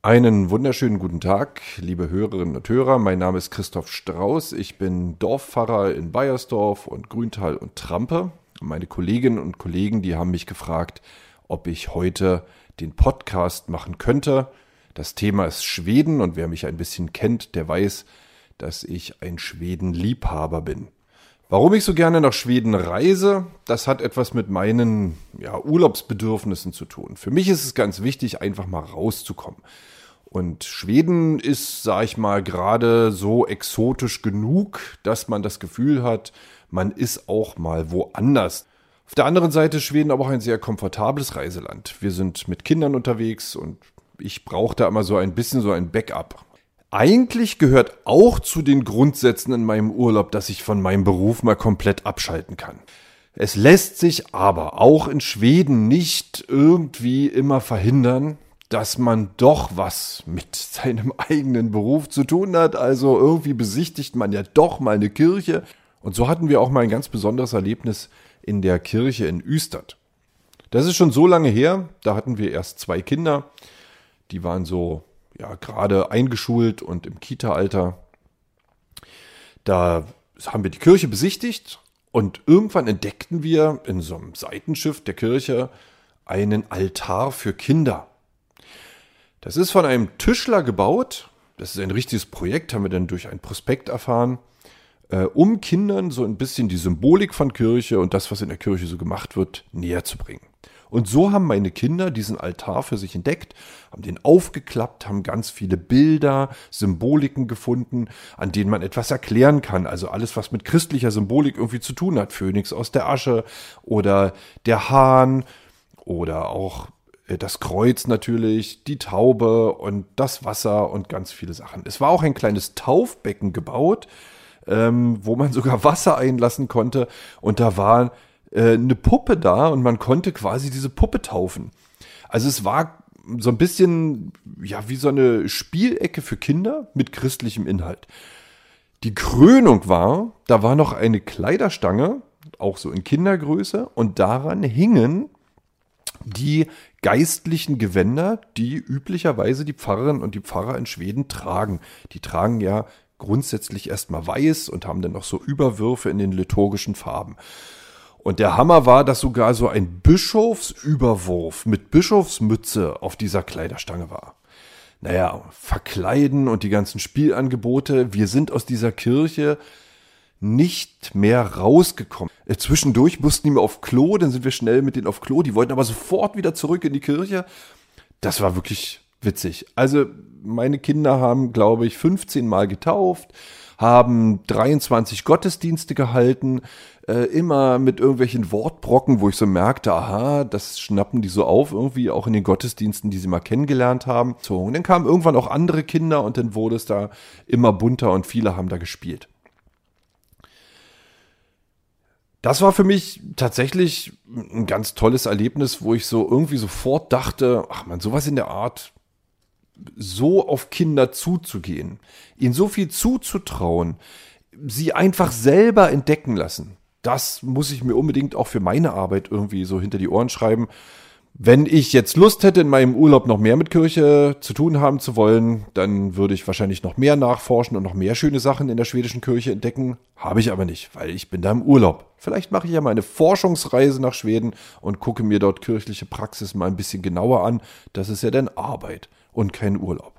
Einen wunderschönen guten Tag, liebe Hörerinnen und Hörer. Mein Name ist Christoph Strauß. Ich bin Dorfpfarrer in Bayersdorf und Grüntal und Trampe. Meine Kolleginnen und Kollegen, die haben mich gefragt, ob ich heute den Podcast machen könnte. Das Thema ist Schweden und wer mich ein bisschen kennt, der weiß, dass ich ein Schweden-Liebhaber bin. Warum ich so gerne nach Schweden reise, das hat etwas mit meinen ja, Urlaubsbedürfnissen zu tun. Für mich ist es ganz wichtig, einfach mal rauszukommen. Und Schweden ist, sag ich mal, gerade so exotisch genug, dass man das Gefühl hat, man ist auch mal woanders. Auf der anderen Seite ist Schweden aber auch ein sehr komfortables Reiseland. Wir sind mit Kindern unterwegs und ich brauche da immer so ein bisschen so ein Backup. Eigentlich gehört auch zu den Grundsätzen in meinem Urlaub, dass ich von meinem Beruf mal komplett abschalten kann. Es lässt sich aber auch in Schweden nicht irgendwie immer verhindern, dass man doch was mit seinem eigenen Beruf zu tun hat. Also irgendwie besichtigt man ja doch mal eine Kirche. Und so hatten wir auch mal ein ganz besonderes Erlebnis in der Kirche in Üstert. Das ist schon so lange her, da hatten wir erst zwei Kinder. Die waren so ja gerade eingeschult und im Kita-Alter. Da haben wir die Kirche besichtigt und irgendwann entdeckten wir in so einem Seitenschiff der Kirche einen Altar für Kinder. Das ist von einem Tischler gebaut. Das ist ein richtiges Projekt, haben wir dann durch ein Prospekt erfahren, äh, um Kindern so ein bisschen die Symbolik von Kirche und das, was in der Kirche so gemacht wird, näher zu bringen. Und so haben meine Kinder diesen Altar für sich entdeckt, haben den aufgeklappt, haben ganz viele Bilder, Symboliken gefunden, an denen man etwas erklären kann. Also alles, was mit christlicher Symbolik irgendwie zu tun hat. Phönix aus der Asche oder der Hahn oder auch äh, das Kreuz natürlich, die Taube und das Wasser und ganz viele Sachen. Es war auch ein kleines Taufbecken gebaut, ähm, wo man sogar Wasser einlassen konnte. Und da waren äh, eine Puppe da und man konnte quasi diese Puppe taufen. Also es war so ein bisschen, ja, wie so eine Spielecke für Kinder mit christlichem Inhalt. Die Krönung war, da war noch eine Kleiderstange, auch so in Kindergröße, und daran hingen die geistlichen Gewänder, die üblicherweise die Pfarrerinnen und die Pfarrer in Schweden tragen. Die tragen ja grundsätzlich erstmal weiß und haben dann noch so Überwürfe in den liturgischen Farben. Und der Hammer war, dass sogar so ein Bischofsüberwurf mit Bischofsmütze auf dieser Kleiderstange war. Naja, verkleiden und die ganzen Spielangebote. Wir sind aus dieser Kirche nicht mehr rausgekommen. Äh, zwischendurch mussten die mal auf Klo, dann sind wir schnell mit denen auf Klo. Die wollten aber sofort wieder zurück in die Kirche. Das war wirklich witzig. Also meine Kinder haben, glaube ich, 15 Mal getauft, haben 23 Gottesdienste gehalten, äh, immer mit irgendwelchen Wortbrocken, wo ich so merkte, aha, das schnappen die so auf, irgendwie auch in den Gottesdiensten, die sie mal kennengelernt haben. So, und dann kamen irgendwann auch andere Kinder und dann wurde es da immer bunter und viele haben da gespielt. Das war für mich tatsächlich ein ganz tolles Erlebnis, wo ich so irgendwie sofort dachte, ach man, sowas in der Art, so auf Kinder zuzugehen, ihnen so viel zuzutrauen, sie einfach selber entdecken lassen das muss ich mir unbedingt auch für meine Arbeit irgendwie so hinter die Ohren schreiben. Wenn ich jetzt Lust hätte, in meinem Urlaub noch mehr mit Kirche zu tun haben zu wollen, dann würde ich wahrscheinlich noch mehr nachforschen und noch mehr schöne Sachen in der schwedischen Kirche entdecken. Habe ich aber nicht, weil ich bin da im Urlaub. Vielleicht mache ich ja mal eine Forschungsreise nach Schweden und gucke mir dort kirchliche Praxis mal ein bisschen genauer an. Das ist ja dann Arbeit und kein Urlaub.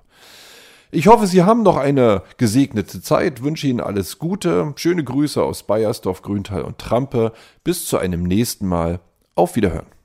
Ich hoffe, Sie haben noch eine gesegnete Zeit, wünsche Ihnen alles Gute, schöne Grüße aus Bayersdorf, Grüntal und Trampe. Bis zu einem nächsten Mal. Auf Wiederhören.